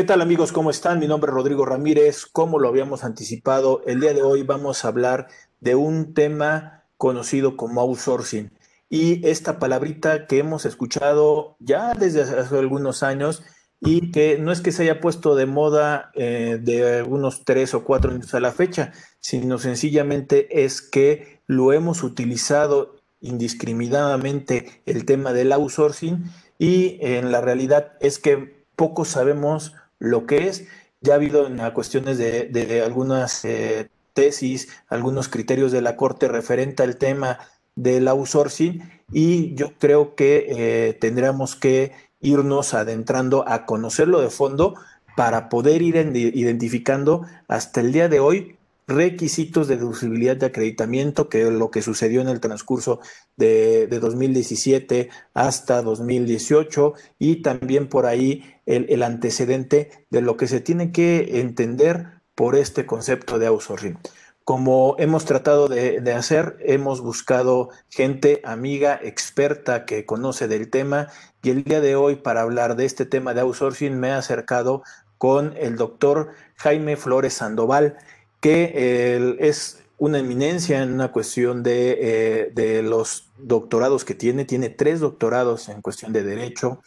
¿Qué tal amigos? ¿Cómo están? Mi nombre es Rodrigo Ramírez. Como lo habíamos anticipado, el día de hoy vamos a hablar de un tema conocido como outsourcing. Y esta palabrita que hemos escuchado ya desde hace algunos años y que no es que se haya puesto de moda eh, de algunos tres o cuatro años a la fecha, sino sencillamente es que lo hemos utilizado indiscriminadamente el tema del outsourcing y en la realidad es que poco sabemos lo que es. Ya ha habido en cuestiones de, algunas eh, tesis, algunos criterios de la Corte referente al tema del outsourcing y yo creo que eh, tendríamos que irnos adentrando a conocerlo de fondo para poder ir identificando hasta el día de hoy requisitos de deducibilidad de acreditamiento, que lo que sucedió en el transcurso de, 2017 hasta 2018, y también por ahí el, antecedente de lo que se tiene que entender por este concepto de outsourcing. Como hemos tratado de, de, hacer, hemos buscado gente amiga, experta que conoce del tema y el día de hoy para hablar de este tema de outsourcing me he acercado con el doctor Jaime Flores Sandoval que es una eminencia en una cuestión eh, de, los doctorados que tiene. Tiene tres doctorados en cuestión de derecho.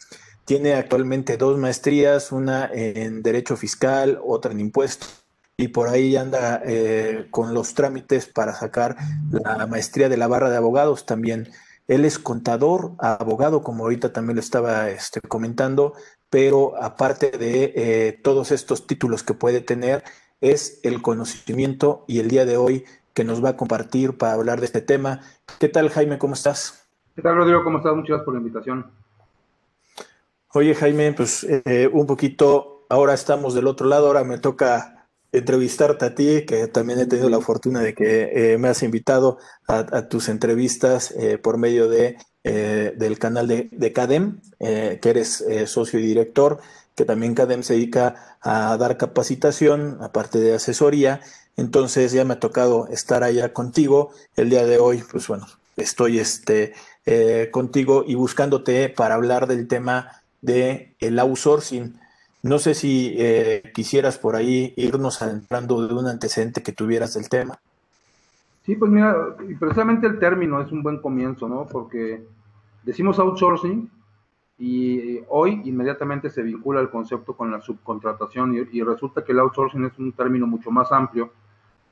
Tiene actualmente dos maestrías, una en derecho fiscal, otra en impuestos. Y por ahí anda eh, con los trámites para sacar la maestría de la barra de abogados también. Él es contador, abogado, como ahorita también lo estaba este, comentando, pero aparte de eh, todos estos títulos que puede tener, es el conocimiento y el día de hoy que nos va a compartir para hablar de este tema. ¿Qué tal, Jaime? ¿Cómo estás? ¿Qué tal, Rodrigo? ¿Cómo estás? Muchas gracias por la invitación. Oye, Jaime, pues eh, un poquito, ahora estamos del otro lado, ahora me toca entrevistarte a ti, que también he tenido la fortuna de que eh, me has invitado a, tus entrevistas eh, por medio de, del canal de, de CADEM, que eres socio y director que también CADEM se dedica a dar capacitación, aparte de asesoría. Entonces ya me ha tocado estar allá contigo. El día de hoy, pues bueno, estoy este, eh, contigo y buscándote para hablar del tema de el outsourcing. No sé si eh, quisieras por ahí irnos adentrando de un antecedente que tuvieras del tema. Sí, pues mira, precisamente el término es un buen comienzo, ¿no? Porque decimos outsourcing y hoy inmediatamente se vincula el concepto con la subcontratación y, resulta que el outsourcing es un término mucho más amplio.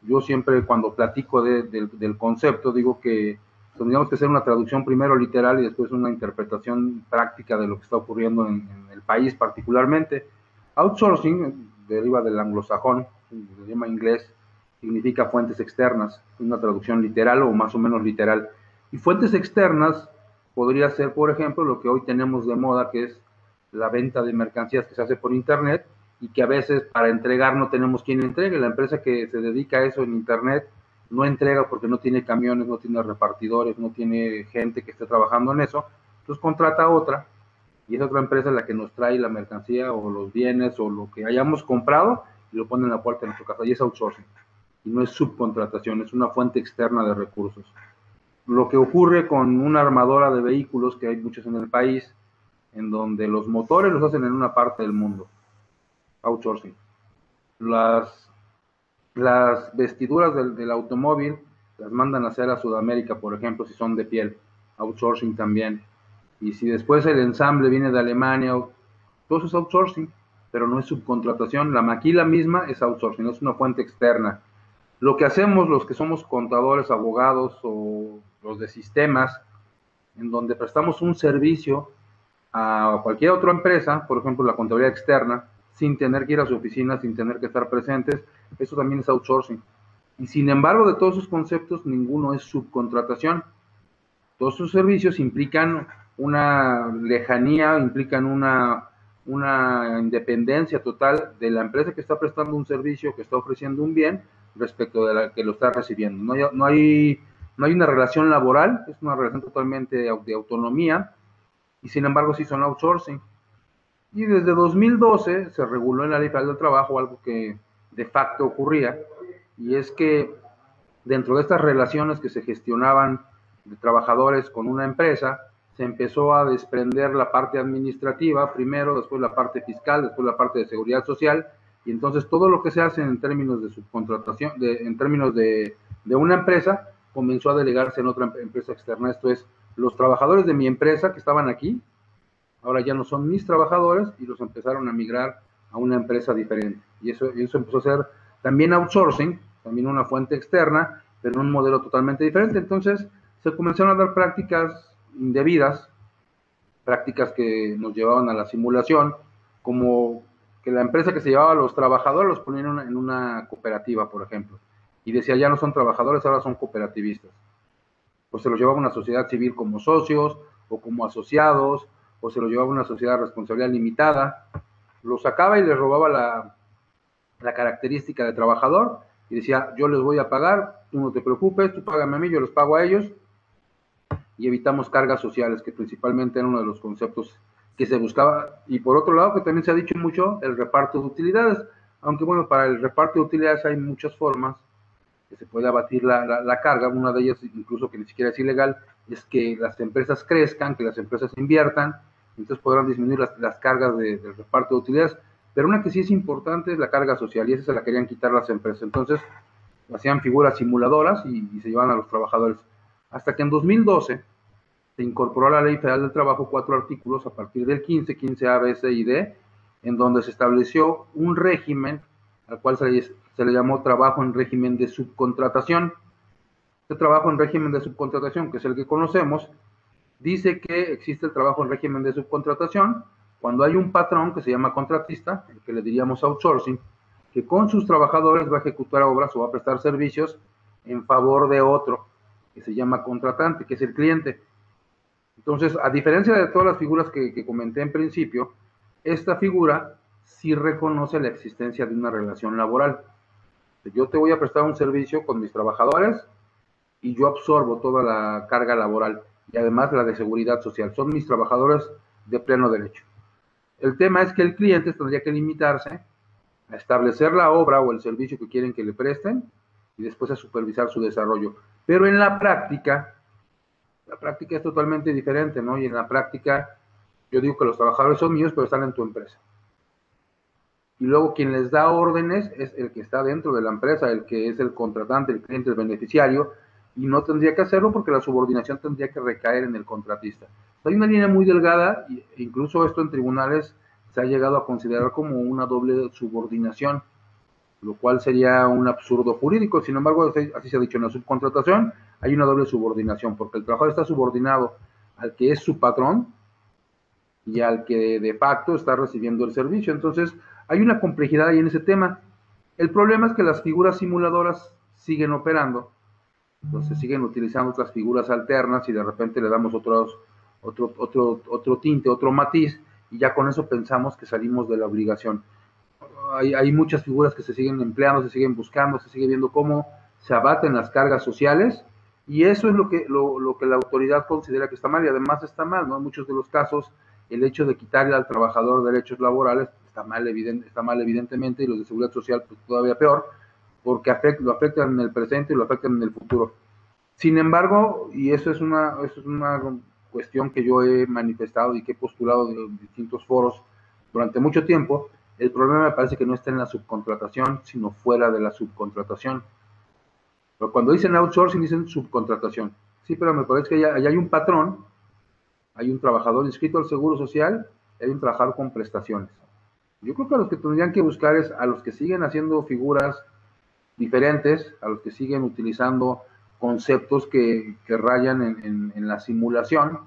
Yo siempre cuando platico del concepto digo que tendríamos que hacer una traducción primero literal y después una interpretación práctica de lo que está ocurriendo en, el país particularmente. Outsourcing deriva del anglosajón, el idioma inglés, significa fuentes externas, una traducción literal o más o menos literal. Y fuentes externas podría ser, por ejemplo, lo que hoy tenemos de moda, que es la venta de mercancías que se hace por Internet y que a veces para entregar no tenemos quien entregue. La empresa que se dedica a eso en Internet no entrega porque no tiene camiones, no tiene repartidores, no tiene gente que esté trabajando en eso. Entonces contrata a otra y es otra empresa la que nos trae la mercancía o los bienes o lo que hayamos comprado y lo pone en la puerta de nuestra casa. Y es outsourcing. Y no es subcontratación, es una fuente externa de recursos lo que ocurre con una armadora de vehículos, que hay muchos en el país, en donde los motores los hacen en una parte del mundo, outsourcing. Las, las vestiduras del, automóvil las mandan a hacer a Sudamérica, por ejemplo, si son de piel, outsourcing también. Y si después el ensamble viene de Alemania, todo eso es outsourcing, pero no es subcontratación. La maquila misma es outsourcing, es una fuente externa. Lo que hacemos los que somos contadores, abogados o los de sistemas, en donde prestamos un servicio a cualquier otra empresa, por ejemplo la contabilidad externa, sin tener que ir a su oficina, sin tener que estar presentes, eso también es outsourcing. Y sin embargo, de todos esos conceptos, ninguno es subcontratación. Todos sus servicios implican una lejanía, implican una, una independencia total de la empresa que está prestando un servicio, que está ofreciendo un bien, respecto de la que lo está recibiendo. No hay, no hay no hay una relación laboral, es una relación totalmente de, autonomía, y sin embargo sí son outsourcing. Y desde 2012 se reguló en la Ley Federal del Trabajo algo que de facto ocurría, y es que dentro de estas relaciones que se gestionaban de trabajadores con una empresa, se empezó a desprender la parte administrativa primero, después la parte fiscal, después la parte de seguridad social, y entonces todo lo que se hace en términos de subcontratación, en términos de, de una empresa, comenzó a delegarse en otra empresa externa. Esto es, los trabajadores de mi empresa que estaban aquí, ahora ya no son mis trabajadores y los empezaron a migrar a una empresa diferente. Y eso, eso empezó a ser también outsourcing, también una fuente externa, pero en un modelo totalmente diferente. Entonces se comenzaron a dar prácticas indebidas, prácticas que nos llevaban a la simulación, como que la empresa que se llevaba a los trabajadores los ponía en una, cooperativa, por ejemplo, y decía ya no son trabajadores, ahora son cooperativistas. Pues se los llevaba una sociedad civil como socios o como asociados, o se los llevaba una sociedad de responsabilidad limitada, los sacaba y les robaba la, la característica de trabajador y decía, yo les voy a pagar, tú no te preocupes, tú págame a mí, yo les pago a ellos, y evitamos cargas sociales, que principalmente era uno de los conceptos que se buscaba. Y por otro lado, que también se ha dicho mucho, el reparto de utilidades. Aunque bueno, para el reparto de utilidades hay muchas formas que se puede abatir la, carga. Una de ellas, incluso que ni siquiera es ilegal, es que las empresas crezcan, que las empresas inviertan, entonces podrán disminuir las, cargas de, del reparto de utilidades. Pero una que sí es importante es la carga social, y esa se la querían quitar las empresas. Entonces, hacían figuras simuladoras y, y se llevaban a los trabajadores hasta que en 2012 se incorporó a la Ley Federal del Trabajo cuatro artículos a partir del 15, 15A, B, C y D, en donde se estableció un régimen al cual se le, llamó trabajo en régimen de subcontratación. Este trabajo en régimen de subcontratación, que es el que conocemos, dice que existe el trabajo en régimen de subcontratación cuando hay un patrón que se llama contratista, que le diríamos outsourcing, que con sus trabajadores va a ejecutar obras o va a prestar servicios en favor de otro que se llama contratante, que es el cliente. Entonces, a diferencia de todas las figuras que, comenté en principio, esta figura sí reconoce la existencia de una relación laboral. Yo te voy a prestar un servicio con mis trabajadores y yo absorbo toda la carga laboral y además la de seguridad social. Son mis trabajadores de pleno derecho. El tema es que el cliente tendría que limitarse a establecer la obra o el servicio que quieren que le presten y después a supervisar su desarrollo. Pero en la práctica, la práctica es totalmente diferente, ¿no? Y en la práctica, yo digo que los trabajadores son míos, pero están en tu empresa. Y luego quien les da órdenes es el que está dentro de la empresa, el que es el contratante, el cliente, el beneficiario, y no tendría que hacerlo porque la subordinación tendría que recaer en el contratista. Hay una línea muy delgada, e incluso esto en tribunales se ha llegado a considerar como una doble subordinación lo cual sería un absurdo jurídico. Sin embargo, así se ha dicho en la subcontratación, hay una doble subordinación, porque el trabajador está subordinado al que es su patrón y al que de facto está recibiendo el servicio. Entonces, hay una complejidad ahí en ese tema. El problema es que las figuras simuladoras siguen operando, entonces siguen utilizando otras figuras alternas y de repente le damos otros, otro, otro, otro tinte, otro matiz, y ya con eso pensamos que salimos de la obligación hay, muchas figuras que se siguen empleando, se siguen buscando, se sigue viendo cómo se abaten las cargas sociales y eso es lo que, lo, que la autoridad considera que está mal y además está mal, ¿no? En muchos de los casos el hecho de quitarle al trabajador derechos laborales está mal, evidente, está mal evidentemente y los de seguridad social pues, todavía peor porque lo afectan en el presente y lo afectan en el futuro. Sin embargo, y eso es una, eso es una cuestión que yo he manifestado y que he postulado en distintos foros durante mucho tiempo, el problema me parece que no está en la subcontratación, sino fuera de la subcontratación. Pero cuando dicen outsourcing, dicen subcontratación. Sí, pero me parece que allá, hay un patrón, hay un trabajador inscrito al Seguro Social hay un trabajador con prestaciones. Yo creo que a los que tendrían que buscar es a los que siguen haciendo figuras diferentes, a los que siguen utilizando conceptos que, rayan en, en, la simulación,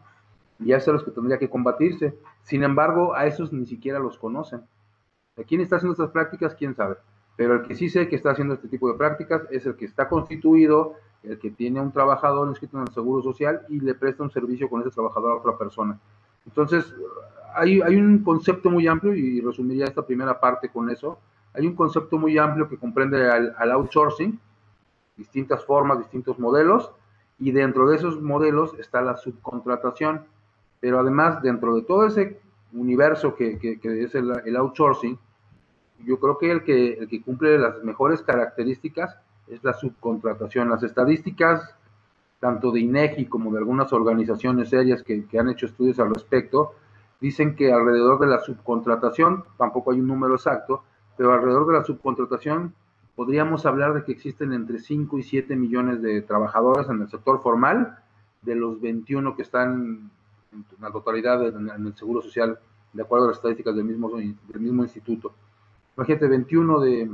y a a los que tendría que combatirse. Sin embargo, a esos ni siquiera los conocen. ¿Quién está haciendo estas prácticas? ¿Quién sabe? Pero el que sí sé que está haciendo este tipo de prácticas es el que está constituido, el que tiene un trabajador inscrito en el Seguro Social y le presta un servicio con ese trabajador a otra persona. Entonces, hay, un concepto muy amplio y resumiría esta primera parte con eso. Hay un concepto muy amplio que comprende al, outsourcing, distintas formas, distintos modelos, y dentro de esos modelos está la subcontratación. Pero además, dentro de todo ese universo que, es el, outsourcing, yo creo que el, que el que cumple las mejores características es la subcontratación. Las estadísticas tanto de INEGI como de algunas organizaciones serias que han hecho estudios al respecto, dicen que alrededor de la subcontratación, tampoco hay un número exacto, pero alrededor de la subcontratación podríamos hablar de que existen entre 5 y 7 millones de trabajadores en el sector formal, de los 21 que están en la totalidad en el Seguro Social, de acuerdo a las estadísticas del mismo, instituto. Imagínate, 21 de,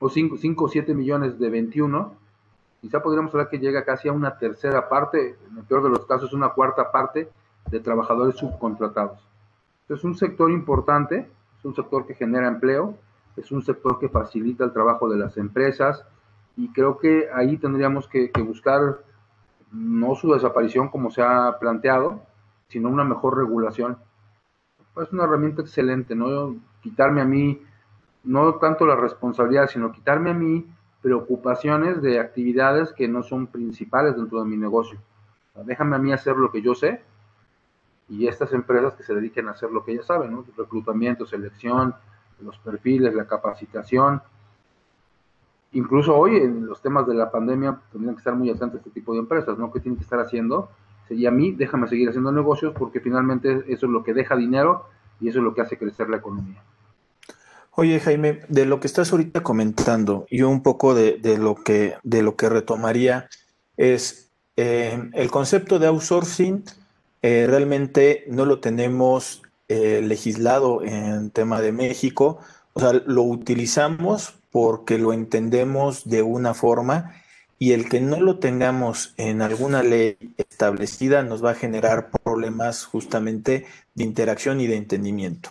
o 5, 5 o 7 millones de 21, quizá podríamos hablar que llega casi a una tercera parte, en el peor de los casos, una cuarta parte de trabajadores subcontratados. Es un sector importante, es un sector que genera empleo, es un sector que facilita el trabajo de las empresas y creo que ahí tendríamos que, buscar no su desaparición como se ha planteado, sino una mejor regulación. Es una herramienta excelente, ¿no? Quitarme a mí, no tanto la responsabilidad, sino quitarme a mí preocupaciones de actividades que no son principales dentro de mi negocio. Déjame a mí hacer lo que yo sé y estas empresas que se dediquen a hacer lo que ellas saben, ¿no? Reclutamiento, selección, los perfiles, la capacitación. Incluso hoy en los temas de la pandemia tendrían que estar muy atentos este tipo de empresas, ¿no? ¿Qué tienen que estar haciendo? Y a mí, déjame seguir haciendo negocios porque finalmente eso es lo que deja dinero y eso es lo que hace crecer la economía. Oye, Jaime, de lo que estás ahorita comentando, yo un poco de, lo, que, de lo que retomaría es eh, el concepto de outsourcing, eh, realmente no lo tenemos eh, legislado en tema de México, o sea, lo utilizamos porque lo entendemos de una forma y el que no lo tengamos en alguna ley establecida nos va a generar problemas justamente de interacción y de entendimiento.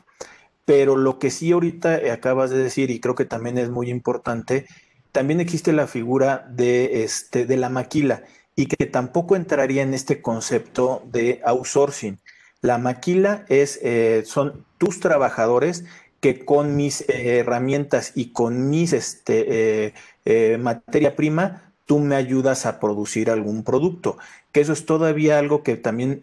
Pero lo que sí ahorita acabas de decir, y creo que también es muy importante, también existe la figura de, este, de la maquila y que tampoco entraría en este concepto de outsourcing. La maquila es, eh, son tus trabajadores que con mis eh, herramientas y con mis este, eh, materia prima, tú me ayudas a producir algún producto. Que eso es todavía algo que también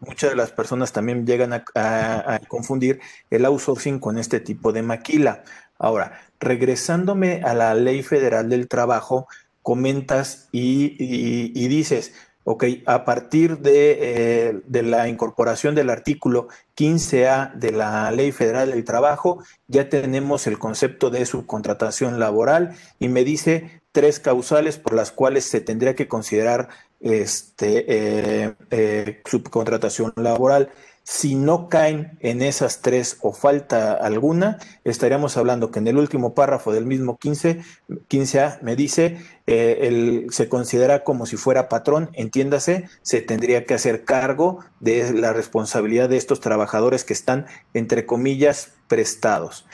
muchas de las personas también llegan a, confundir el outsourcing con este tipo de maquila. Ahora, regresándome a la ley federal del trabajo, comentas y dices, Ok, a partir eh, de, la incorporación del artículo 15A de la Ley Federal del Trabajo, ya tenemos el concepto de subcontratación laboral y me dice tres causales por las cuales se tendría que considerar este, eh, eh, subcontratación laboral. Si no caen en esas tres o falta alguna, estaríamos hablando que en el último párrafo del mismo 15, 15A me dice, eh, se considera como si fuera patrón, entiéndase, se tendría que hacer cargo de la responsabilidad de estos trabajadores que están, entre comillas, prestados.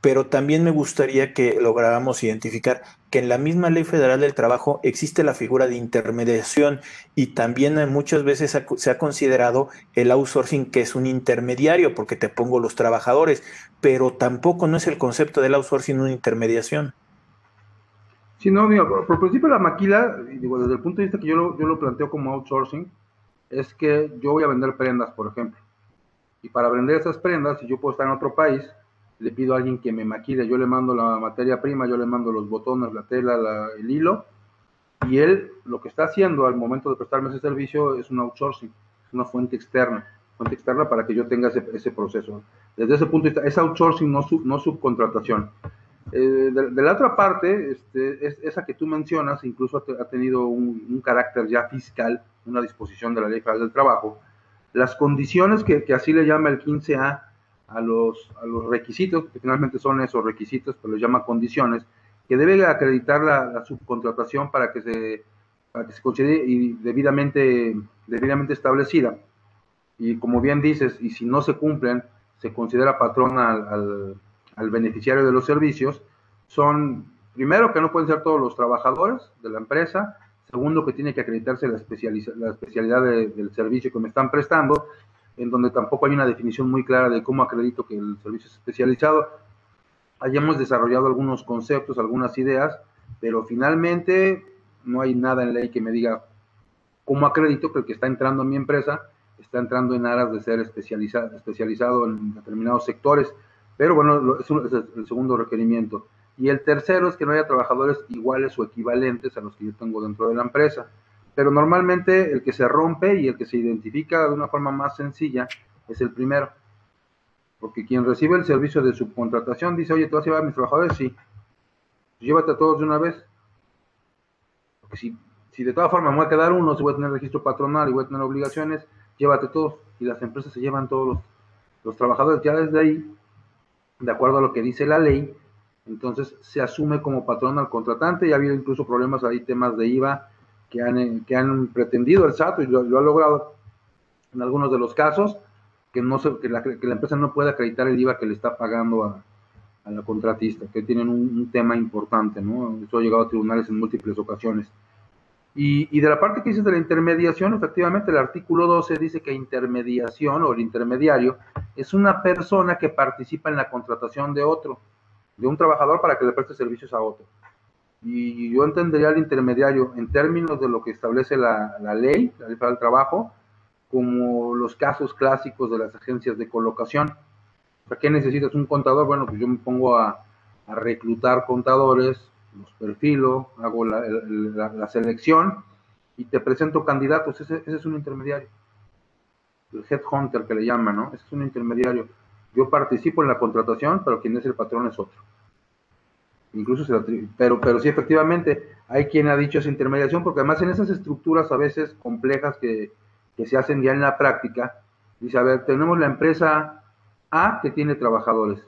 Pero también me gustaría que lográramos identificar que en la misma Ley Federal del Trabajo existe la figura de intermediación y también muchas veces se ha considerado el outsourcing que es un intermediario porque te pongo los trabajadores, pero tampoco no es el concepto del outsourcing una intermediación. Sí, no, por, principio la maquila, digo, desde el punto de vista que yo yo lo planteo como outsourcing, es que yo voy a vender prendas, por ejemplo. Y para vender esas prendas, si yo puedo estar en otro país, le pido a alguien que me maquile, yo le mando la materia prima, yo le mando los botones, la tela, el hilo, y él lo que está haciendo al momento de prestarme ese servicio es un outsourcing, es una fuente externa, fuente externa para que yo tenga ese, proceso. Desde ese punto de vista, es outsourcing, no, no subcontratación. Eh, de, la otra parte, este, es, esa que tú mencionas, incluso ha, tenido un, carácter ya fiscal, una disposición de la Ley Federal del Trabajo. Las condiciones que, que así le llama el 15A a los, a los requisitos, que finalmente son esos requisitos, pero los llama condiciones, que debe acreditar la, subcontratación para que se, para que se considere y debidamente, debidamente establecida. Y como bien dices, y si no se cumplen, se considera patrón al, al, beneficiario de los servicios, son, primero, que no pueden ser todos los trabajadores de la empresa, segundo, que tiene que acreditarse la, la especialidad del servicio que me están prestando, en donde tampoco hay una definición muy clara de cómo acredito que el servicio es especializado. Hayamos desarrollado algunos conceptos, algunas ideas, pero finalmente no hay nada en ley que me diga cómo acredito que el que está entrando a mi empresa está entrando en aras de ser especializado, especializado en determinados sectores. Pero bueno, es el segundo requerimiento. Y el tercero es que no haya trabajadores iguales o equivalentes a los que yo tengo dentro de la empresa. Pero normalmente el que se rompe y el que se identifica de una forma más sencilla es el primero. Porque quien recibe el servicio de subcontratación dice, oye, ¿tú vas a llevar a mis trabajadores? Sí. Pues llévate a todos de una vez. Porque si, si de todas formas me voy a quedar uno, si voy a tener registro patronal y voy a tener obligaciones, llévate todos. Y las empresas se llevan todos los, los trabajadores. Ya desde ahí, de acuerdo a lo que dice la ley, entonces se asume como patrón al contratante y ha habido incluso problemas ahí, temas de IVA que han, que han pretendido el SAT y lo, ha logrado en algunos de los casos, que, no se, que, la, que la empresa no puede acreditar el IVA que le está pagando a, a la contratista, que tienen un, tema importante, ¿no? Eso ha llegado a tribunales en múltiples ocasiones. Y, y, de la parte que dices de la intermediación, efectivamente el artículo 12 dice que intermediación o el intermediario es una persona que participa en la contratación de otro de un trabajador para que le preste servicios a otro. Y yo entendería al intermediario en términos de lo que establece la, ley, la ley para el trabajo, como los casos clásicos de las agencias de colocación. ¿Para qué necesitas un contador? Bueno, pues yo me pongo a, reclutar contadores, los perfilo, hago la, selección y te presento candidatos. Ese, ese, es un intermediario. El headhunter que le llaman, ¿no? Ese es un intermediario. Yo participo en la contratación, pero quien es el patrón es otro. Incluso se pero, pero sí, efectivamente, hay quien ha dicho esa intermediación, porque además en esas estructuras a veces complejas que, se hacen ya en la práctica, dice, a ver, tenemos la empresa A que tiene trabajadores,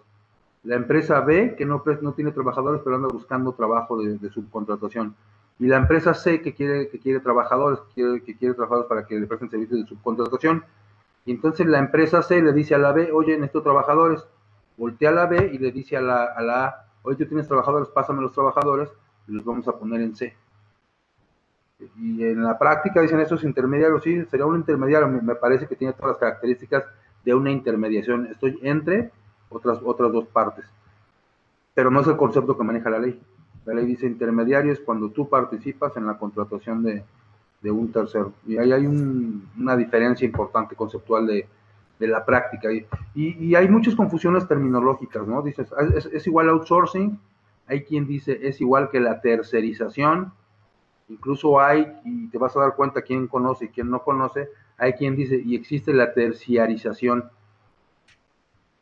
la empresa B que no, no tiene trabajadores, pero anda buscando trabajo de, subcontratación, y la empresa C que quiere, que quiere trabajadores, que quiere, que quiere trabajadores para que le presten servicios de subcontratación, y entonces la empresa C le dice a la B, oye, necesito trabajadores. Voltea a la B y le dice a la, A, oye, tú tienes trabajadores, pásame los trabajadores y los vamos a poner en C. Y en la práctica dicen esos intermediarios, sí, sería un intermediario, me parece que tiene todas las características de una intermediación. Estoy entre otras, otras dos partes. Pero no es el concepto que maneja la ley. La ley dice intermediario es cuando tú participas en la contratación de, de un tercero. Y ahí hay una diferencia importante conceptual de, la práctica. Y, y, hay muchas confusiones terminológicas, ¿no? Dices, ah, es, igual outsourcing, hay quien dice es igual que la tercerización, incluso hay, y te vas a dar cuenta quién conoce y quién no conoce, hay quien dice, y existe la terciarización.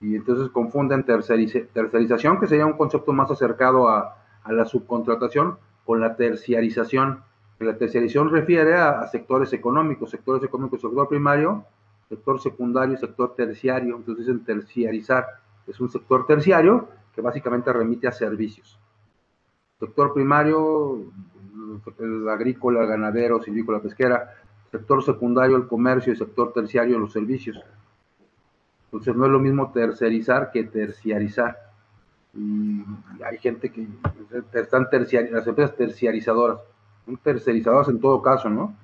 Y entonces confunden tercerización, que sería un concepto más acercado a, a la subcontratación, con la terciarización la terciarización refiere a, sectores económicos, sectores económicos, sector primario, sector secundario, sector terciario. Entonces dicen terciarizar. Es un sector terciario que básicamente remite a servicios. Sector primario, el agrícola, el ganadero, silvícola, pesquera. Sector secundario, el comercio y sector terciario, los servicios. Entonces no es lo mismo tercerizar que terciarizar. Y hay gente que están terciar, las empresas terciarizadoras tercerizados en todo caso, ¿no?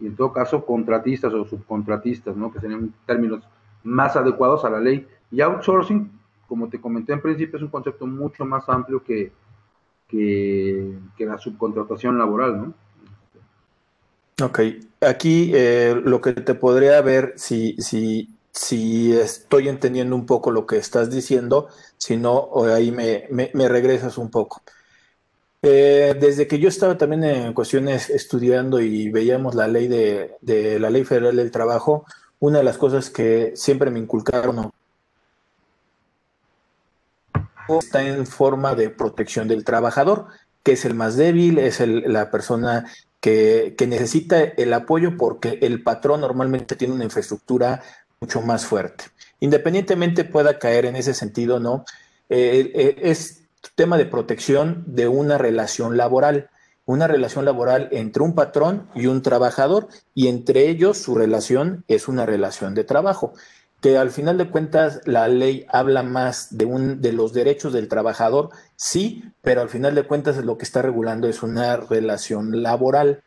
Y en todo caso contratistas o subcontratistas, ¿no? Que serían términos más adecuados a la ley. Y outsourcing, como te comenté en principio, es un concepto mucho más amplio que, que, la subcontratación laboral, ¿no? Ok, aquí eh, lo que te podría ver, si, si, si estoy entendiendo un poco lo que estás diciendo, si no, ahí me, me regresas un poco. Eh, desde que yo estaba también en cuestiones estudiando y veíamos la ley de, la ley federal del trabajo, una de las cosas que siempre me inculcaron está en forma de protección del trabajador, que es el más débil, es la persona que, necesita el apoyo porque el patrón normalmente tiene una infraestructura mucho más fuerte. Independientemente pueda caer en ese sentido, ¿no? Eh, eh, es tema de protección de una relación laboral, una relación laboral entre un patrón y un trabajador, y entre ellos su relación es una relación de trabajo, que al final de cuentas la ley habla más de, un, de los derechos del trabajador, sí, pero al final de cuentas lo que está regulando es una relación laboral.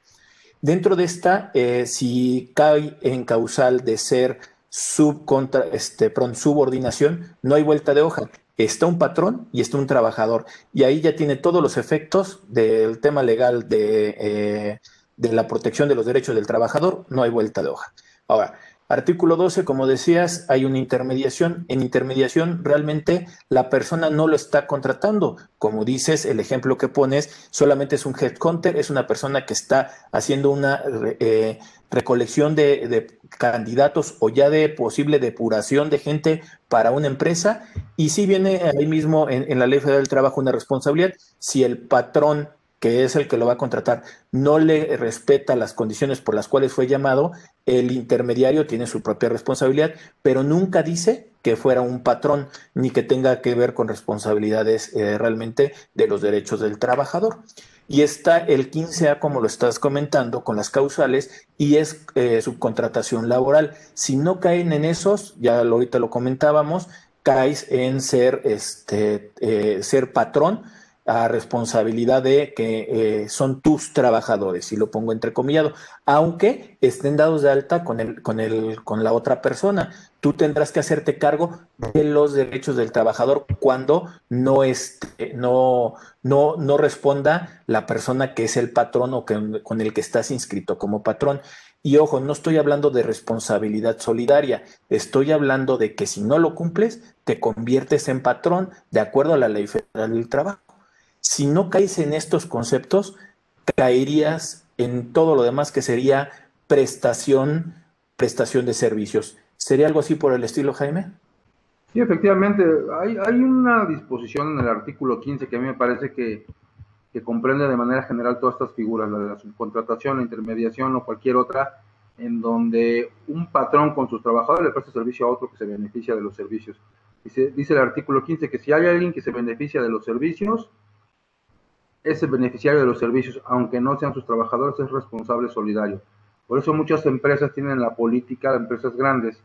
Dentro de esta, eh, si cae en causal de ser subcontra, este, subordinación, no hay vuelta de hoja está un patrón y está un trabajador. Y ahí ya tiene todos los efectos del tema legal de, eh, de la protección de los derechos del trabajador, no hay vuelta de hoja. Ahora, Artículo 12, como decías, hay una intermediación. En intermediación realmente la persona no lo está contratando. Como dices, el ejemplo que pones solamente es un headhunter, es una persona que está haciendo una eh, recolección de, candidatos o ya de posible depuración de gente para una empresa. Y si viene ahí mismo en, en la Ley Federal del Trabajo una responsabilidad, si el patrón que es el que lo va a contratar, no le respeta las condiciones por las cuales fue llamado, el intermediario tiene su propia responsabilidad, pero nunca dice que fuera un patrón ni que tenga que ver con responsabilidades eh, realmente de los derechos del trabajador. Y está el 15A, como lo estás comentando, con las causales y es eh, subcontratación laboral. Si no caen en esos, ya ahorita lo comentábamos, caes en ser, este, eh, ser patrón a responsabilidad de que eh, son tus trabajadores, y lo pongo entrecomillado, aunque estén dados de alta con, el, con, el, con la otra persona. Tú tendrás que hacerte cargo de los derechos del trabajador cuando no, esté, no, no, no responda la persona que es el patrón o que, con el que estás inscrito como patrón. Y ojo, no estoy hablando de responsabilidad solidaria, estoy hablando de que si no lo cumples, te conviertes en patrón de acuerdo a la ley federal del trabajo. Si no caes en estos conceptos, caerías en todo lo demás que sería prestación, prestación de servicios. ¿Sería algo así por el estilo, Jaime? Sí, efectivamente. Hay, una disposición en el artículo 15 que a mí me parece que, comprende de manera general todas estas figuras, la de la subcontratación, la intermediación o cualquier otra, en donde un patrón con sus trabajadores le presta servicio a otro que se beneficia de los servicios. Dice, el artículo 15 que si hay alguien que se beneficia de los servicios, ese beneficiario de los servicios, aunque no sean sus trabajadores, es responsable solidario. Por eso muchas empresas tienen la política, empresas grandes,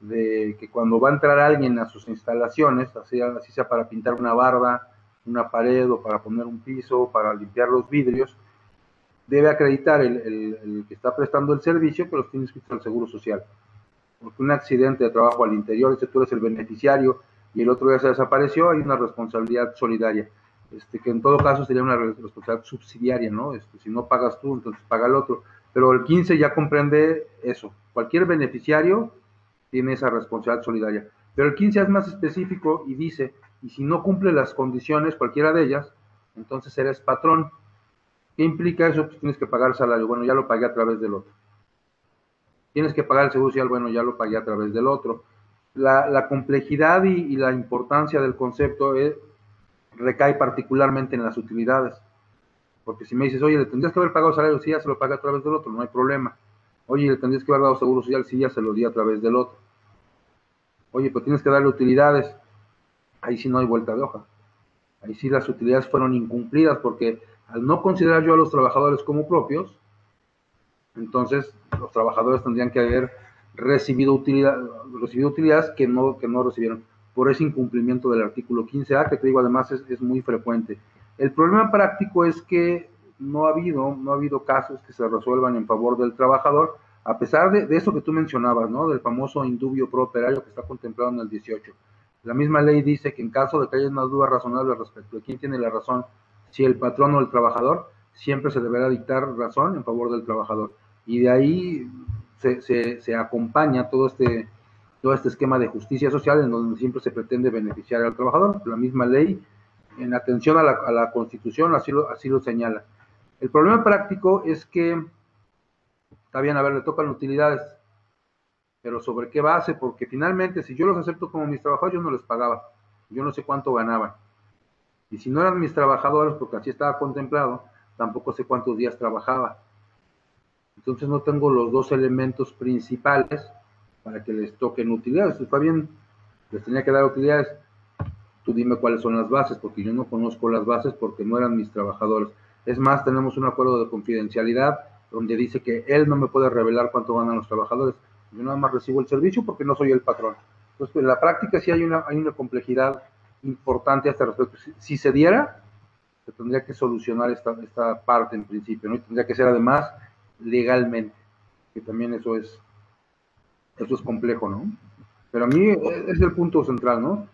de que cuando va a entrar alguien a sus instalaciones, así, sea para pintar una barda, una pared o para poner un piso, para limpiar los vidrios, debe acreditar el, que está prestando el servicio que los tiene inscritos al Seguro Social. Porque un accidente de trabajo al interior, si tú eres el beneficiario y el otro ya se desapareció, hay una responsabilidad solidaria. Este, que en todo caso sería una responsabilidad subsidiaria, ¿no? Este, si no pagas tú, entonces paga el otro. Pero el 15 ya comprende eso. Cualquier beneficiario tiene esa responsabilidad solidaria. Pero el 15 es más específico y dice, y si no cumple las condiciones, cualquiera de ellas, entonces eres patrón. ¿Qué implica eso? Pues tienes que pagar el salario. Bueno, ya lo pagué a través del otro. Tienes que pagar el seguro social. Bueno, ya lo pagué a través del otro. La, complejidad y, y, la importancia del concepto es, recae particularmente en las utilidades. Porque si me dices, oye, le tendrías que haber pagado salario, sí, ya se lo paga a través del otro, no hay problema. Oye, le tendrías que haber dado seguro social, sí, ya se lo di a través del otro. Oye, pero tienes que darle utilidades. Ahí sí no hay vuelta de hoja. Ahí sí las utilidades fueron incumplidas porque al no considerar yo a los trabajadores como propios, entonces los trabajadores tendrían que haber recibido, utilidad, recibido utilidades que no, que no recibieron por ese incumplimiento del artículo 15A, que te digo además es, muy frecuente. El problema práctico es que no ha habido, no ha habido casos que se resuelvan en favor del trabajador, a pesar de, eso que tú mencionabas, ¿no? Del famoso indubio pro operario que está contemplado en el 18. La misma ley dice que en caso de que haya una duda razonable respecto de quién tiene la razón, si el patrón o el trabajador, siempre se deberá dictar razón en favor del trabajador. Y de ahí se, se, se acompaña todo este todo este esquema de justicia social en donde siempre se pretende beneficiar al trabajador. La misma ley, en atención a la, Constitución, así lo, así lo señala. El problema práctico es que, está bien, a ver, le tocan utilidades, pero ¿sobre qué base? Porque finalmente, si yo los acepto como mis trabajadores, yo no les pagaba, yo no sé cuánto ganaban. Y si no eran mis trabajadores, porque así estaba contemplado, tampoco sé cuántos días trabajaba. Entonces no tengo los dos elementos principales para que les toquen utilidades. Está bien, les tenía que dar utilidades. Tú dime cuáles son las bases, porque yo no conozco las bases porque no eran mis trabajadores. Es más, tenemos un acuerdo de confidencialidad donde dice que él no me puede revelar cuánto ganan los trabajadores. Yo nada más recibo el servicio porque no soy el patrón. Entonces, pues, en la práctica sí hay una, hay una complejidad importante a este respecto. Si, se diera, se tendría que solucionar esta, esta parte en principio, ¿no? Y tendría que ser además legalmente, que también eso es eso es complejo, ¿no? Pero a mí es el punto central, ¿no?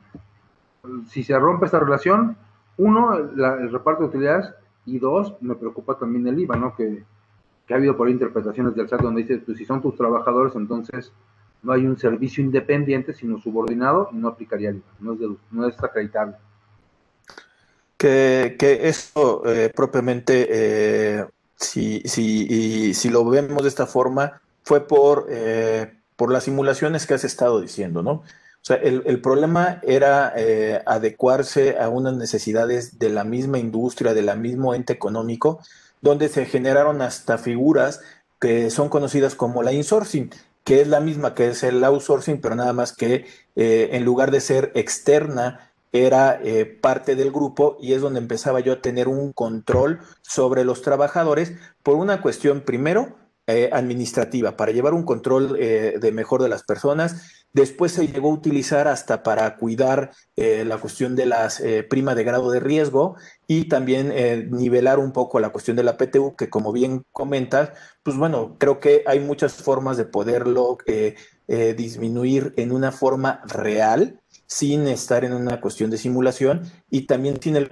Si se rompe esta relación, uno, el reparto de utilidades, y dos, me preocupa también el IVA, ¿no? Que, ha habido por interpretaciones del SAT donde dice, pues si son tus trabajadores, entonces no hay un servicio independiente, sino subordinado y no aplicaría el IVA, no es, no es acreditable. Que, que esto eh, propiamente, eh, si, si, si, lo vemos de esta forma, fue por, eh, por las simulaciones que has estado diciendo, ¿no? O sea, el, problema era adecuarse a unas necesidades de la misma industria, de la mismo ente económico, donde se generaron hasta figuras que son conocidas como la insourcing, que es la misma que es el outsourcing, pero nada más que eh, en lugar de ser externa, era eh, parte del grupo y es donde empezaba yo a tener un control sobre los trabajadores por una cuestión primero eh, administrativa, para llevar un control de mejor de las personas. Después se llegó a utilizar hasta para cuidar eh, la cuestión de las eh, prima de grado de riesgo y también eh, nivelar un poco la cuestión de la PTU, que como bien comentas, pues bueno, creo que hay muchas formas de poderlo disminuir en una forma real sin estar en una cuestión de simulación y también sin el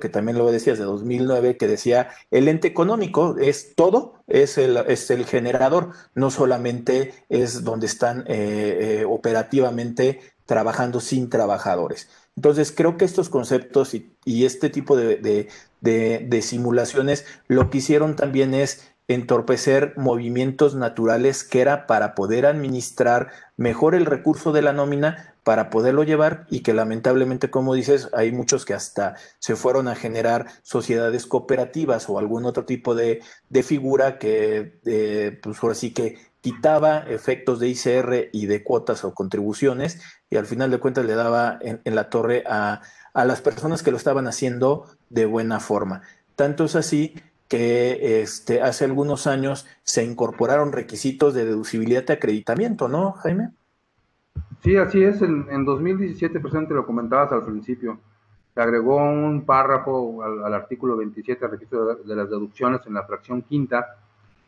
que también lo decías de 2009, que decía, el ente económico es todo, es el, es el generador, no solamente es donde están eh, eh, operativamente trabajando sin trabajadores. Entonces, creo que estos conceptos y, este tipo de, de, simulaciones lo que hicieron también es entorpecer movimientos naturales que era para poder administrar mejor el recurso de la nómina, para poderlo llevar y que lamentablemente, como dices, hay muchos que hasta se fueron a generar sociedades cooperativas o algún otro tipo de, figura que, eh, pues ahora sí que quitaba efectos de ICR y de cuotas o contribuciones y al final de cuentas le daba en, la torre a, a las personas que lo estaban haciendo de buena forma. Tanto es así que este, hace algunos años se incorporaron requisitos de deducibilidad de acreditamiento, ¿no, Jaime? Sí, así es. En, en 2017, presidente, lo comentabas al principio, se agregó un párrafo al, artículo 27 del registro de, las deducciones en la fracción quinta,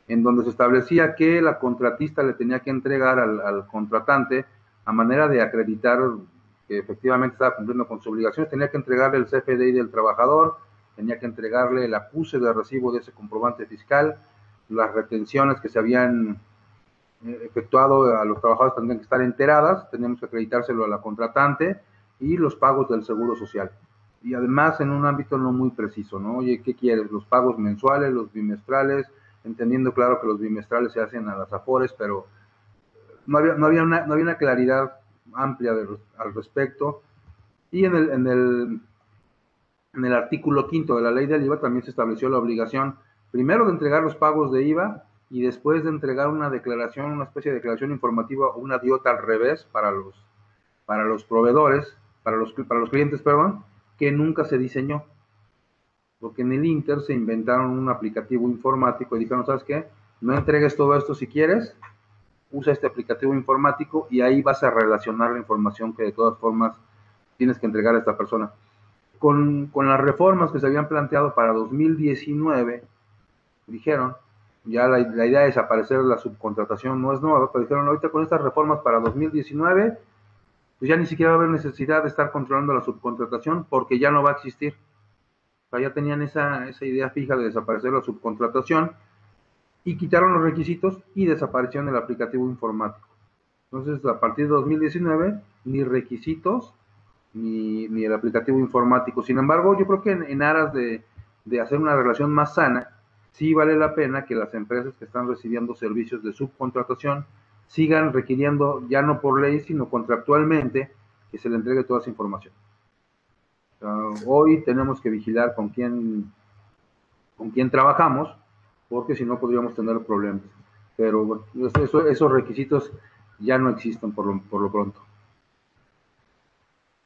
en donde se establecía que la contratista le tenía que entregar al, contratante, a manera de acreditar que efectivamente estaba cumpliendo con sus obligaciones, tenía que entregarle el CFDI del trabajador, tenía que entregarle el acuse de recibo de ese comprobante fiscal, las retenciones que se habían efectuado a los trabajadores tendrían que estar enteradas, tenemos que acreditárselo a la contratante y los pagos del seguro social. Y además en un ámbito no muy preciso, ¿no? Oye, ¿qué quieres? Los pagos mensuales, los bimestrales, entendiendo claro que los bimestrales se hacen a las afores, pero no había, no había, una, no había una claridad amplia al respecto. Y en el, en, el, en el artículo quinto de la ley del IVA también se estableció la obligación, primero, de entregar los pagos de IVA y después de entregar una declaración, una especie de declaración informativa una diota al revés para los, para los proveedores, para los, para los clientes, perdón, que nunca se diseñó. Porque en el Inter se inventaron un aplicativo informático y dijeron, ¿sabes qué? No entregues todo esto si quieres, usa este aplicativo informático y ahí vas a relacionar la información que de todas formas tienes que entregar a esta persona. Con, con las reformas que se habían planteado para 2019, dijeron, ya la, idea de desaparecer la subcontratación no es nueva, pero dijeron ahorita con estas reformas para 2019, pues ya ni siquiera va a haber necesidad de estar controlando la subcontratación porque ya no va a existir. O sea, ya tenían esa, esa idea fija de desaparecer la subcontratación y quitaron los requisitos y desaparecieron el aplicativo informático. Entonces, a partir de 2019, ni requisitos ni, ni el aplicativo informático. Sin embargo, yo creo que en, aras de, de hacer una relación más sana, sí vale la pena que las empresas que están recibiendo servicios de subcontratación sigan requiriendo, ya no por ley, sino contractualmente, que se le entregue toda esa información. hoy tenemos que vigilar con quién, con quién trabajamos, porque si no podríamos tener problemas. Pero esos requisitos ya no existen por lo, por lo pronto.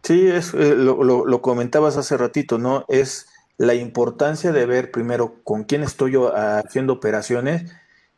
Sí, es, eh, lo, lo, comentabas hace ratito, ¿no? Es la importancia de ver primero con quién estoy haciendo operaciones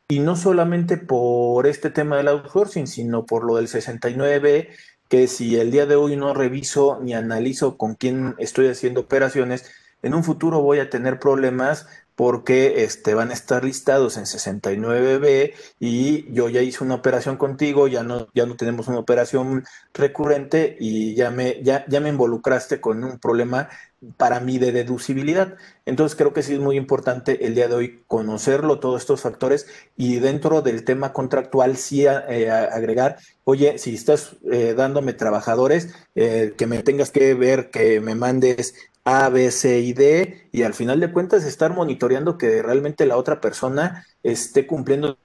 y no solamente por este tema del outsourcing, sino por lo del 69, que si el día de hoy no reviso ni analizo con quién estoy haciendo operaciones, en un futuro voy a tener problemas porque este, van a estar listados en 69B y yo ya hice una operación contigo, ya no, ya no tenemos una operación recurrente y ya me, ya, ya me involucraste con un problema para mí de deducibilidad. Entonces creo que sí es muy importante el día de hoy conocerlo, todos estos factores y dentro del tema contractual sí eh, agregar, oye, si estás eh, dándome trabajadores, eh, que me tengas que ver, que me mandes A, B, C y D y al final de cuentas estar monitoreando que realmente la otra persona esté cumpliendo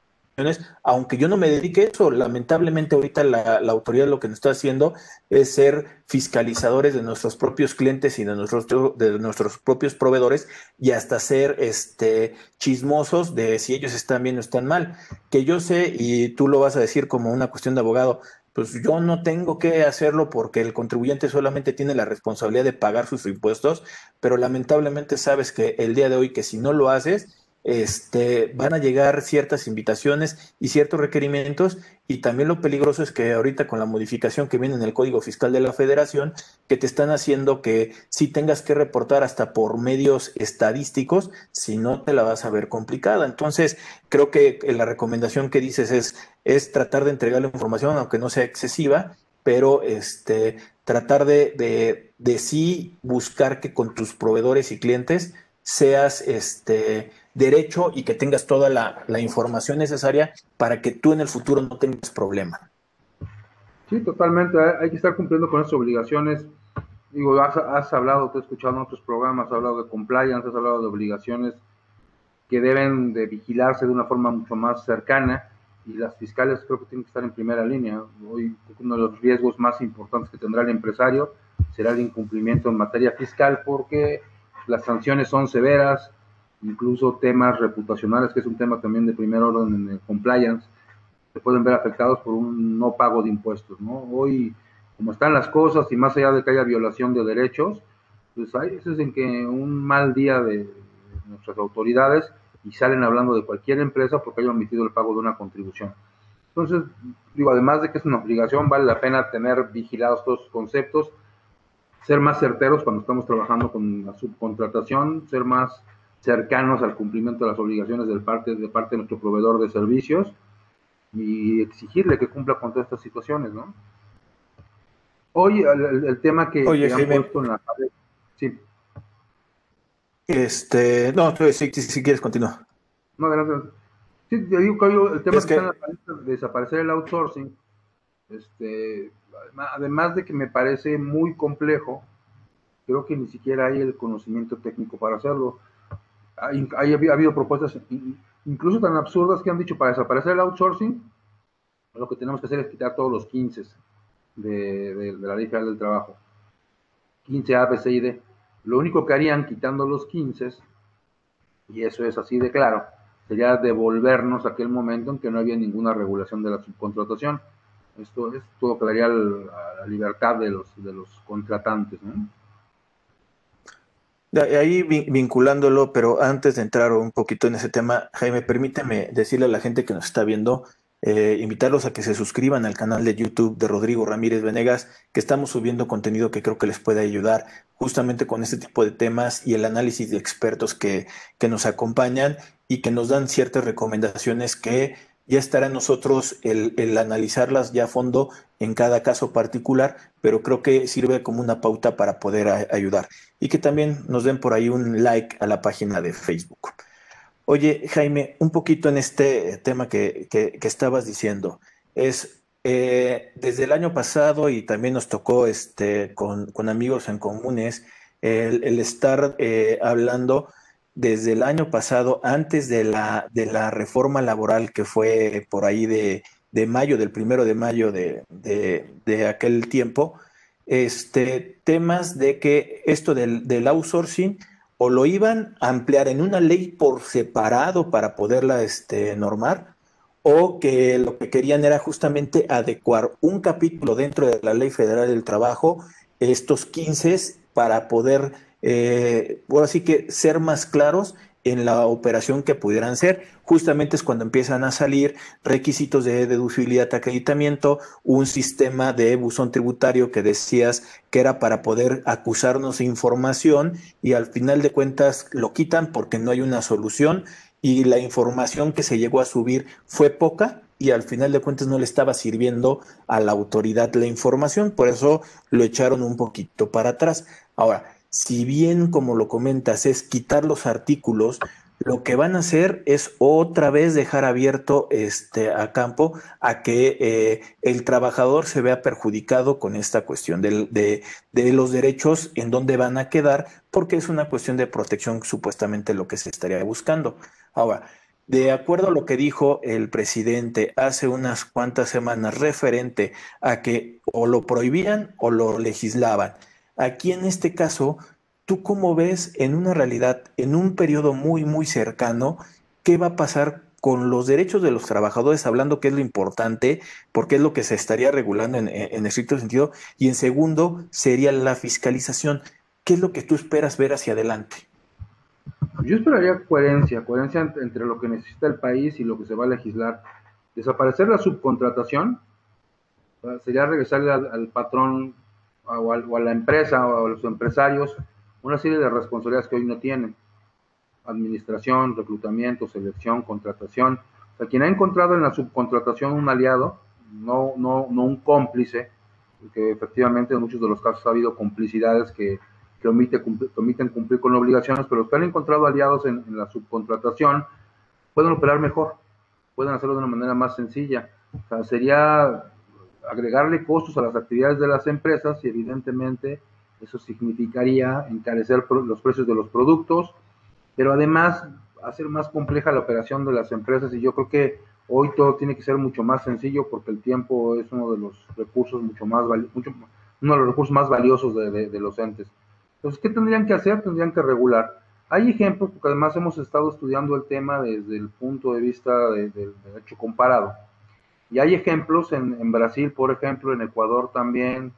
aunque yo no me dedique a eso, lamentablemente ahorita la, autoridad lo que nos está haciendo es ser fiscalizadores de nuestros propios clientes y de nuestros, de nuestros propios proveedores y hasta ser este, chismosos de si ellos están bien o están mal. Que yo sé, y tú lo vas a decir como una cuestión de abogado, pues yo no tengo que hacerlo porque el contribuyente solamente tiene la responsabilidad de pagar sus impuestos, pero lamentablemente sabes que el día de hoy que si no lo haces, este, van a llegar ciertas invitaciones y ciertos requerimientos y también lo peligroso es que ahorita con la modificación que viene en el Código Fiscal de la Federación, que te están haciendo que si tengas que reportar hasta por medios estadísticos, si no te la vas a ver complicada. Entonces, creo que la recomendación que dices es, es tratar de entregar la información, aunque no sea excesiva, pero este, tratar de, de, de sí buscar que con tus proveedores y clientes seas este, derecho y que tengas toda la, información necesaria para que tú en el futuro no tengas problema. Sí, totalmente. Hay que estar cumpliendo con esas obligaciones. Digo, has, hablado, te he escuchado en otros programas, has hablado de compliance, has hablado de obligaciones que deben de vigilarse de una forma mucho más cercana y las fiscales creo que tienen que estar en primera línea. Hoy uno de los riesgos más importantes que tendrá el empresario será el incumplimiento en materia fiscal porque las sanciones son severas, incluso temas reputacionales, que es un tema también de primer orden en el compliance, se pueden ver afectados por un no pago de impuestos, ¿no? Hoy, como están las cosas y más allá de que haya violación de derechos, pues hay veces en que un mal día de nuestras autoridades y salen hablando de cualquier empresa porque haya omitido el pago de una contribución. Entonces, digo, además de que es una obligación, vale la pena tener vigilados estos conceptos, ser más certeros cuando estamos trabajando con la subcontratación, ser más cercanos al cumplimiento de las obligaciones del parte, de parte de nuestro proveedor de servicios y exigirle que cumpla con todas estas situaciones, ¿no? Hoy el, tema que, Oye, han puesto en la sí. Este, no, si, si, quieres continuar. No, gracias. Sí, yo digo que hoy el tema que, está en la de desaparecer el outsourcing, este, además de que me parece muy complejo, creo que ni siquiera hay el conocimiento técnico para hacerlo hay, ha habido propuestas incluso tan absurdas que han dicho para desaparecer el outsourcing, lo que tenemos que hacer es quitar todos los 15 de, la Ley Federal del Trabajo. 15 A, B, C y D. Lo único que harían quitando los 15, y eso es así de claro, sería devolvernos aquel momento en que no había ninguna regulación de la subcontratación. Esto es todo quedaría a la libertad de los, de los contratantes. ¿no? Ahí vinculándolo, pero antes de entrar un poquito en ese tema, Jaime, permíteme decirle a la gente que nos está viendo, eh, invitarlos a que se suscriban al canal de YouTube de Rodrigo Ramírez Venegas, que estamos subiendo contenido que creo que les puede ayudar justamente con este tipo de temas y el análisis de expertos que, que nos acompañan y que nos dan ciertas recomendaciones que ya estará en nosotros el, analizarlas ya a fondo en cada caso particular, pero creo que sirve como una pauta para poder ayudar. Y que también nos den por ahí un like a la página de Facebook. Oye, Jaime, un poquito en este tema que, que, estabas diciendo, es eh, desde el año pasado y también nos tocó este, con, amigos en comunes el, el estar eh, hablando desde el año pasado, antes de la, de la reforma laboral que fue por ahí de, mayo, del primero de mayo de, de, aquel tiempo, este, temas de que esto del, del, outsourcing o lo iban a ampliar en una ley por separado para poderla este, normar, o que lo que querían era justamente adecuar un capítulo dentro de la Ley Federal del Trabajo, estos 15, para poder eh, así que ser más claros en la operación que pudieran ser. Justamente es cuando empiezan a salir requisitos de deducibilidad de acreditamiento, un sistema de buzón tributario que decías que era para poder acusarnos información y al final de cuentas lo quitan porque no hay una solución y la información que se llegó a subir fue poca y al final de cuentas no le estaba sirviendo a la autoridad la información, por eso lo echaron un poquito para atrás. Ahora, si bien, como lo comentas, es quitar los artículos, lo que van a hacer es otra vez dejar abierto este, a campo a que eh, el trabajador se vea perjudicado con esta cuestión de, de, los derechos en dónde van a quedar, porque es una cuestión de protección supuestamente lo que se estaría buscando. Ahora, de acuerdo a lo que dijo el presidente hace unas cuantas semanas referente a que o lo prohibían o lo legislaban, aquí en este caso ¿Tú cómo ves en una realidad, en un periodo muy, muy cercano, qué va a pasar con los derechos de los trabajadores, hablando que es lo importante, porque es lo que se estaría regulando en, en estricto sentido, y en segundo sería la fiscalización. ¿Qué es lo que tú esperas ver hacia adelante? Yo esperaría coherencia, coherencia entre lo que necesita el país y lo que se va a legislar. Desaparecer la subcontratación sería regresarle al, patrón o, o a la empresa o a los empresarios una serie de responsabilidades que hoy no tienen. Administración, reclutamiento, selección, contratación. O sea, quien ha encontrado en la subcontratación un aliado, no, no, no un cómplice, que efectivamente en muchos de los casos ha habido complicidades que, que, omite, omiten cumplir con obligaciones, pero los que han encontrado aliados en, en la subcontratación pueden operar mejor, pueden hacerlo de una manera más sencilla. O sea, sería agregarle costos a las actividades de las empresas y evidentemente eso significaría encarecer los precios de los productos, pero además hacer más compleja la operación de las empresas y yo creo que hoy todo tiene que ser mucho más sencillo porque el tiempo es uno de los recursos mucho más mucho, uno de los recursos más valiosos de, los entes. Entonces, ¿qué tendrían que hacer? Tendrían que regular. Hay ejemplos, porque además hemos estado estudiando el tema desde el punto de vista del derecho comparado. Y hay ejemplos en, Brasil, por ejemplo, en Ecuador también,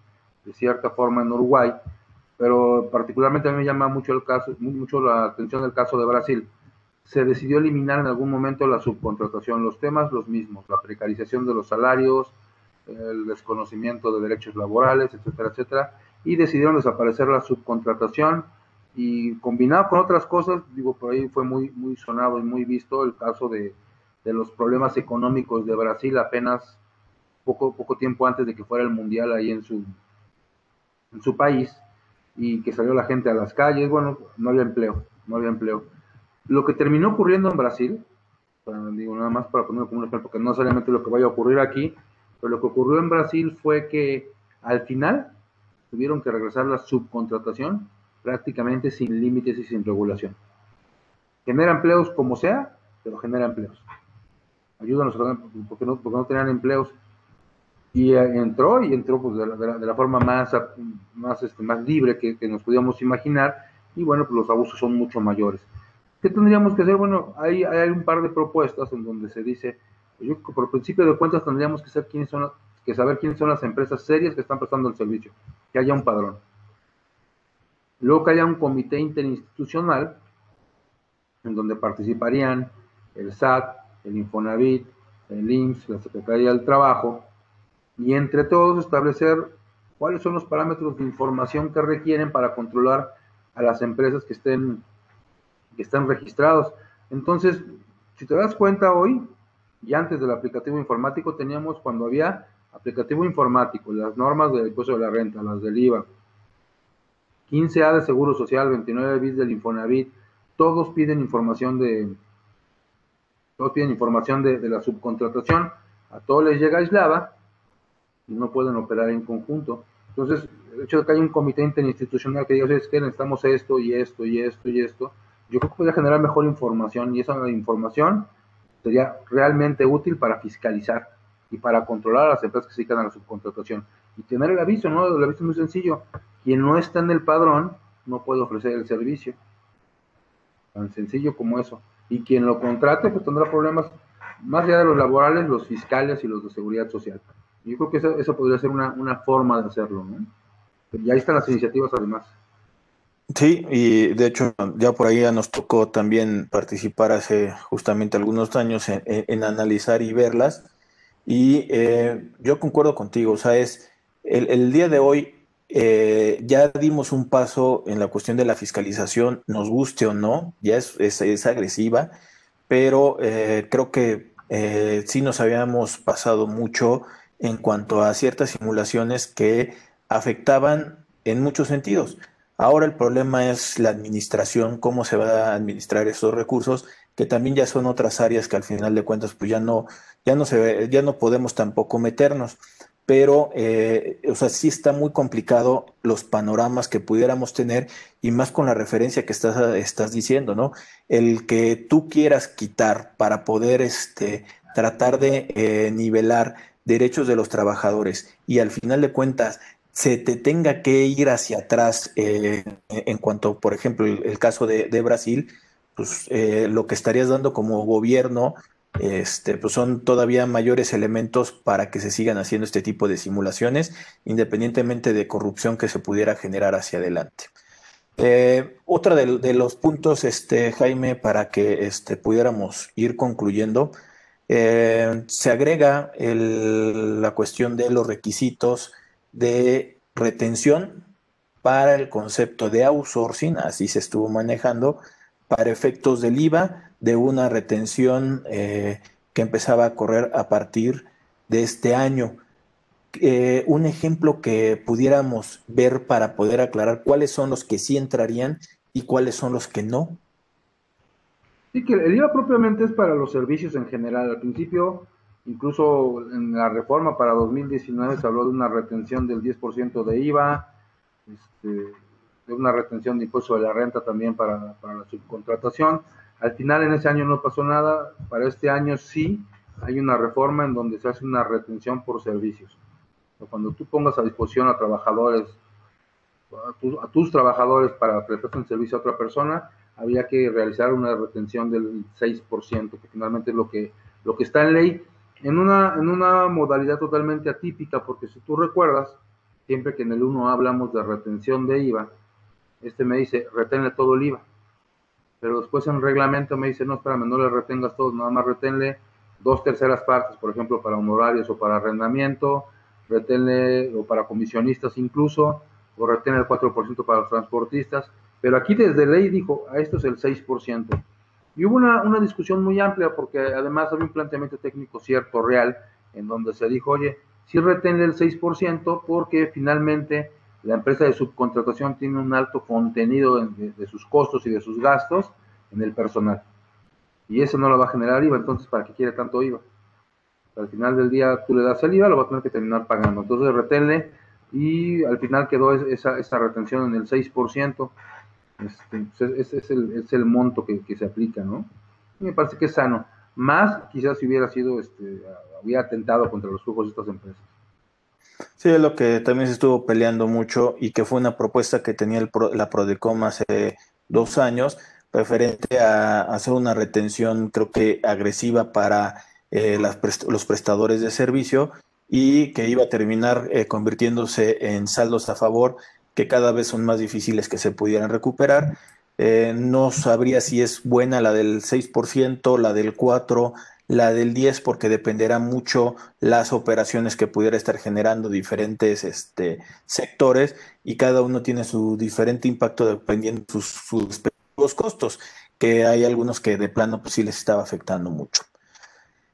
de cierta forma en Uruguay, pero particularmente a mí me llama mucho, el caso, mucho la atención del caso de Brasil. Se decidió eliminar en algún momento la subcontratación, los temas los mismos, la precarización de los salarios, el desconocimiento de derechos laborales, etcétera, etcétera, y decidieron desaparecer la subcontratación y combinado con otras cosas, digo, por ahí fue muy, muy sonado y muy visto el caso de, de los problemas económicos de Brasil apenas poco, poco tiempo antes de que fuera el Mundial ahí en su, en su país y que salió la gente a las calles, bueno, no había empleo, no había empleo. Lo que terminó ocurriendo en Brasil, digo nada más para ponerlo como un ejemplo, porque no necesariamente lo que vaya a ocurrir aquí, pero lo que ocurrió en Brasil fue que al final tuvieron que regresar la subcontratación prácticamente sin límites y sin regulación. Genera empleos como sea, pero genera empleos. Ayúdanos, porque no, porque no tenían empleos y eh, entró y entró pues de la, de la, forma más, más, este, más libre que, que, nos podíamos imaginar y bueno, pues los abusos son mucho mayores. ¿Qué tendríamos que hacer? Bueno, hay, hay un par de propuestas en donde se dice, pues yo por principio de cuentas tendríamos que, quiénes son, que saber quiénes son las empresas serias que están prestando el servicio, que haya un padrón. Luego que haya un comité interinstitucional en donde participarían el SAT, el Infonavit, el IMSS, la Secretaría del Trabajo, y entre todos establecer cuáles son los parámetros de información que requieren para controlar a las empresas que estén, que están registrados. Entonces, si te das cuenta hoy, y antes del aplicativo informático teníamos cuando había aplicativo informático, las normas del impuesto de la renta, las del IVA, 15A de Seguro Social, 29 bis del Infonavit, todos piden información de todos piden información de, de la subcontratación, a todos les llega aislada y no pueden operar en conjunto. Entonces, el hecho de que haya un comité interinstitucional que diga, es que necesitamos esto y esto y esto y esto, yo creo que podría generar mejor información y esa información sería realmente útil para fiscalizar y para controlar a las empresas que se dedican a la subcontratación. Y tener el aviso, ¿no? El aviso es muy sencillo. Quien no está en el padrón no puede ofrecer el servicio. Tan sencillo como eso. Y quien lo contrate, pues tendrá problemas más allá de los laborales, los fiscales y los de seguridad social. Yo creo que eso, podría ser una, una, forma de hacerlo, ¿no? Y ahí están las iniciativas además. Sí, y de hecho ya por ahí ya nos tocó también participar hace justamente algunos años en, analizar y verlas. Y eh, yo concuerdo contigo, o sea, es el, el día de hoy eh, ya dimos un paso en la cuestión de la fiscalización, nos guste o no, ya es, es, es agresiva, pero eh, creo que sí nos habíamos pasado mucho en cuanto a ciertas simulaciones que afectaban en muchos sentidos. Ahora el problema es la administración, cómo se va a administrar esos recursos, que también ya son otras áreas que al final de cuentas pues ya no, ya no se ya no podemos tampoco meternos. Pero, eh, o sea, sí está muy complicado los panoramas que pudiéramos tener y más con la referencia que estás, estás diciendo, ¿no? El que tú quieras quitar para poder este, tratar de eh, nivelar derechos de los trabajadores y al final de cuentas se te tenga que ir hacia atrás eh, en cuanto, por ejemplo, el, caso de, Brasil, pues eh, lo que estarías dando como gobierno, este, pues son todavía mayores elementos para que se sigan haciendo este tipo de simulaciones, independientemente de corrupción que se pudiera generar hacia adelante. Eh, otra de, los puntos, este, Jaime, para que este, pudiéramos ir concluyendo, se agrega la cuestión de los requisitos de retención para el concepto de outsourcing, así se estuvo manejando, para efectos del IVA, de una retención eh, que empezaba a correr a partir de este año. Eh, un ejemplo que pudiéramos ver para poder aclarar cuáles son los que sí entrarían y cuáles son los que no. Sí, que el IVA propiamente es para los servicios en general. Al principio Incluso en la reforma para 2019 se habló de una retención del 10% de IVA, este, de una retención de impuesto de la renta también para, la subcontratación. Al final en ese año no pasó nada, para este año sí hay una reforma en donde se hace una retención por servicios. cuando tú pongas a disposición a trabajadores, a, tus trabajadores para prestar un servicio a otra persona, había que realizar una retención del 6%, que finalmente es lo que, lo que está en ley en una, en una modalidad totalmente atípica, porque si tú recuerdas, siempre que en el 1 hablamos de retención de IVA, este me dice, reténle todo el IVA. Pero después en reglamento me dice, no, espérame, no le retengas todo, nada más reténle dos terceras partes, por ejemplo, para honorarios o para arrendamiento, reténle, o para comisionistas incluso, o reténle el 4% para los transportistas. Pero aquí desde ley dijo, a esto es el 6%. Y hubo una, una, discusión muy amplia porque además había un planteamiento técnico cierto, real, en donde se dijo, oye, sí reténle el 6% porque finalmente la empresa de subcontratación tiene un alto contenido de, sus costos y de sus gastos en el personal. Y eso no lo va a generar IVA, entonces ¿para qué quiere tanto IVA? Al final del día tú le das el IVA, lo va a tener que terminar pagando. Entonces reténle y al final quedó esa, esa retención en el 6%. Este, ese es, el, monto que, se aplica, ¿no? me parece que es sano. Más quizás si hubiera sido, este, hubiera atentado contra los flujos de estas empresas. Sí, es lo que también se estuvo peleando mucho y que fue una propuesta que tenía el la Prodecom hace dos años, referente a, hacer una retención, creo que agresiva para eh, los prestadores de servicio y que iba a terminar eh, convirtiéndose en saldos a favor que cada vez son más difíciles que se pudieran recuperar. Eh, no sabría si es buena la del 6%, la del 4%, la del 10%, porque dependerá mucho las operaciones que pudiera estar generando diferentes este, sectores y cada uno tiene su diferente impacto dependiendo de sus, sus costos, que hay algunos que de plano pues sí les estaba afectando mucho.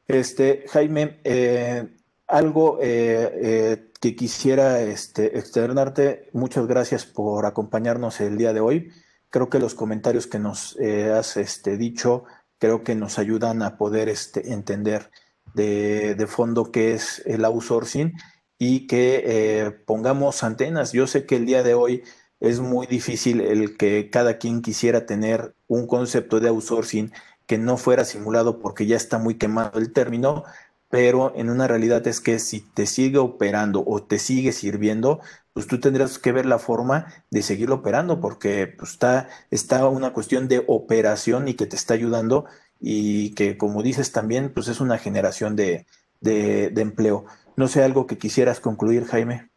Este, Jaime, eh, algo eh, eh, que quisiera este, externarte. Muchas gracias por acompañarnos el día de hoy. Creo que los comentarios que nos eh, has este, dicho, creo que nos ayudan a poder este, entender de, de, fondo qué es el outsourcing y que pongamos antenas. Yo sé que el día de hoy es muy difícil el que cada quien quisiera tener un concepto de outsourcing que no fuera simulado porque ya está muy quemado el término, pero en una realidad es que si te sigue operando o te sigue sirviendo, pues tú tendrás que ver la forma de seguirlo operando porque pues, está, está una cuestión de operación y que te está ayudando y que como dices también pues es una generación de, de, empleo. No sé, algo que quisieras concluir, Jaime.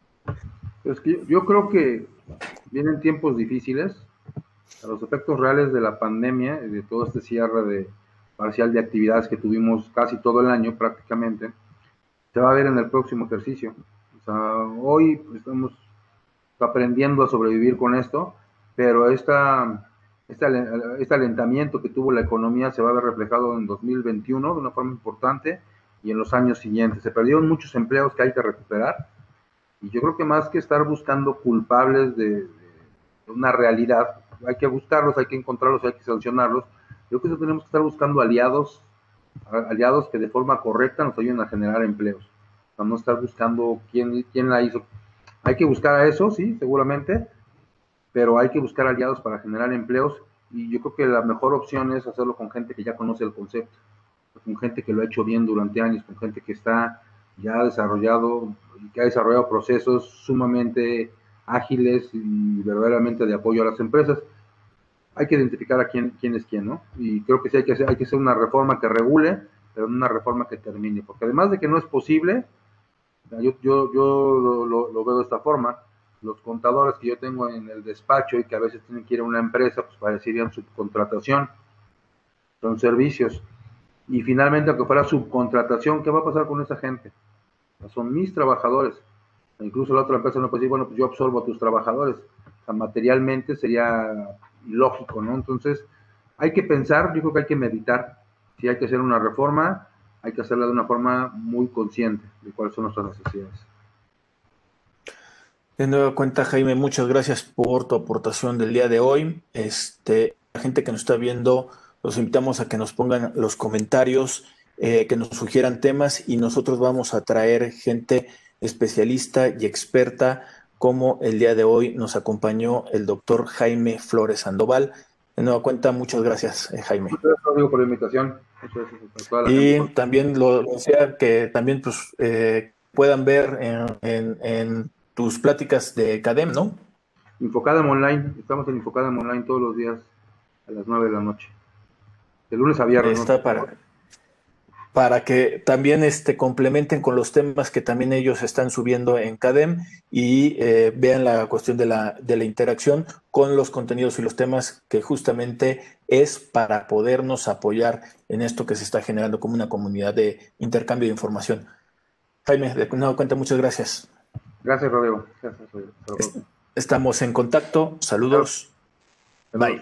Pues que yo creo que vienen tiempos difíciles. A los efectos reales de la pandemia y de todo este cierre de, parcial de actividades que tuvimos casi todo el año prácticamente, se va a ver en el próximo ejercicio. O sea, hoy estamos aprendiendo a sobrevivir con esto, pero esta, este alentamiento que tuvo la economía se va a ver reflejado en 2021 de una forma importante y en los años siguientes. Se perdieron muchos empleos que hay que recuperar y yo creo que más que estar buscando culpables de, una realidad, hay que buscarlos, hay que encontrarlos, hay que sancionarlos. Yo creo que tenemos que estar buscando aliados, aliados que de forma correcta nos ayuden a generar empleos. para no estar buscando quién, quién la hizo. Hay que buscar a eso, sí, seguramente, pero hay que buscar aliados para generar empleos y yo creo que la mejor opción es hacerlo con gente que ya conoce el concepto, con gente que lo ha hecho bien durante años, con gente que está ya desarrollado, que ha desarrollado procesos sumamente ágiles y verdaderamente de apoyo a las empresas. Hay que identificar a quién, quién es quién, ¿no? Y creo que sí hay que hacer, hay que hacer una reforma que regule, pero una reforma que termine, porque además de que no es posible, yo, yo, yo lo, lo, veo de esta forma, los contadores que yo tengo en el despacho y que a veces tienen que ir a una empresa, pues parecerían subcontratación, son servicios. Y finalmente, aunque fuera subcontratación, ¿qué va a pasar con esa gente? Son mis trabajadores. Incluso la otra empresa no puede decir, bueno, pues yo absorbo a tus trabajadores. Sea, materialmente sería ilógico, ¿no? Entonces, hay que pensar, yo creo que hay que meditar. Si hay que hacer una reforma, hay que hacerla de una forma muy consciente de cuáles son nuestras necesidades. De nueva cuenta, Jaime, muchas gracias por tu aportación del día de hoy. Este, la gente que nos está viendo, los invitamos a que nos pongan los comentarios, eh, que nos sugieran temas y nosotros vamos a traer gente especialista y experta como el día de hoy nos acompañó el doctor Jaime Flores Sandoval. De nueva cuenta, muchas gracias, eh, Jaime. Muchas gracias, por la invitación. y también lo decía que también pues, eh, puedan ver en, tus pláticas de CADEM, ¿no? Infocadem Online, estamos en Infocadem Online todos los días a las 9 de la noche. De lunes a viernes. Está para, para que también este, complementen con los temas que también ellos están subiendo en CADEM y eh, vean la cuestión de la, de la interacción con los contenidos y los temas que justamente es para podernos apoyar en esto que se está generando como una comunidad de intercambio de información. Jaime, de nuevo cuenta, muchas gracias. Gracias, Rodrigo. Gracias, Rodrigo. Estamos en contacto. Saludos. Bye.